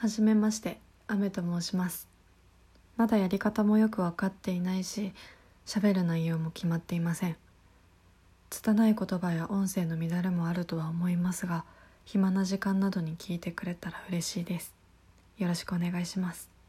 はじめまして、雨と申します。まだやり方もよく分かっていないし、喋る内容も決まっていません。拙い言葉や音声の乱れもあるとは思いますが、暇な時間などに聞いてくれたら嬉しいです。よろしくお願いします。